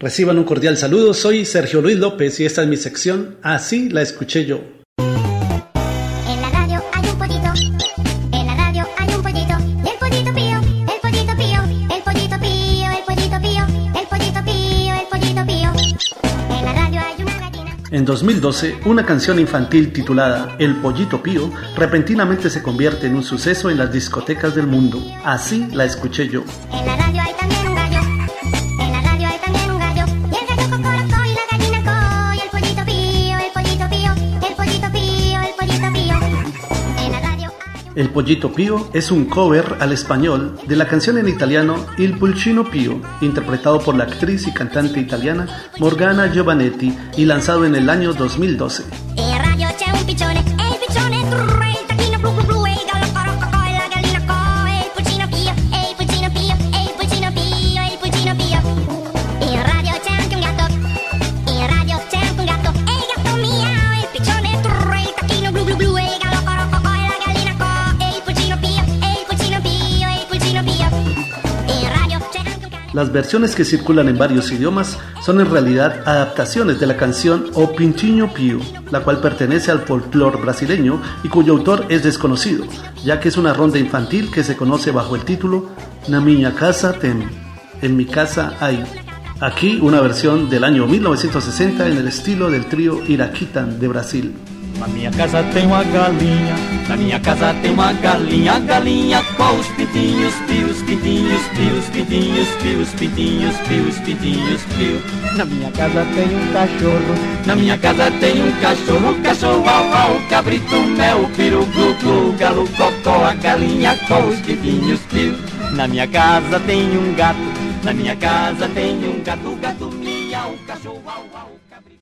Reciban un cordial saludo, soy Sergio Luis López y esta es mi sección Así la escuché yo. En la radio hay un pollito, en la radio hay un pollito, el pollito pío, el pollito pío, el pollito pío, el pollito pío, el pollito pío, el pollito pío. En la radio hay una gallina. En 2012, una canción infantil titulada El Pollito Pío repentinamente se convierte en un suceso en las discotecas del mundo. Así la escuché yo. En la radio El Pollito Pío es un cover al español de la canción en italiano Il Pulcino Pío, interpretado por la actriz y cantante italiana Morgana Giovanetti y lanzado en el año 2012. Las versiones que circulan en varios idiomas son en realidad adaptaciones de la canción O Pintinho Pio, la cual pertenece al folclore brasileño y cuyo autor es desconocido, ya que es una ronda infantil que se conoce bajo el título Na minha casa tem, en mi casa hay. Aquí una versión del año 1960 en el estilo del trío Iraquitan de Brasil. Na minha casa tem uma galinha, na minha casa tem uma galinha, galinha com os pintinhos, pios, pintinhos, pios, pintinhos, pios, pintinhos, pios, pintinhos, pios. Na minha casa tem um cachorro, na minha casa tem um cachorro, cachorro au au, cabrito mel, piru glu glu, galo cocó, a galinha com os pintinhos, pios. Na minha casa tem um gato, na minha casa tem um gato, gato miau, cachorro au au,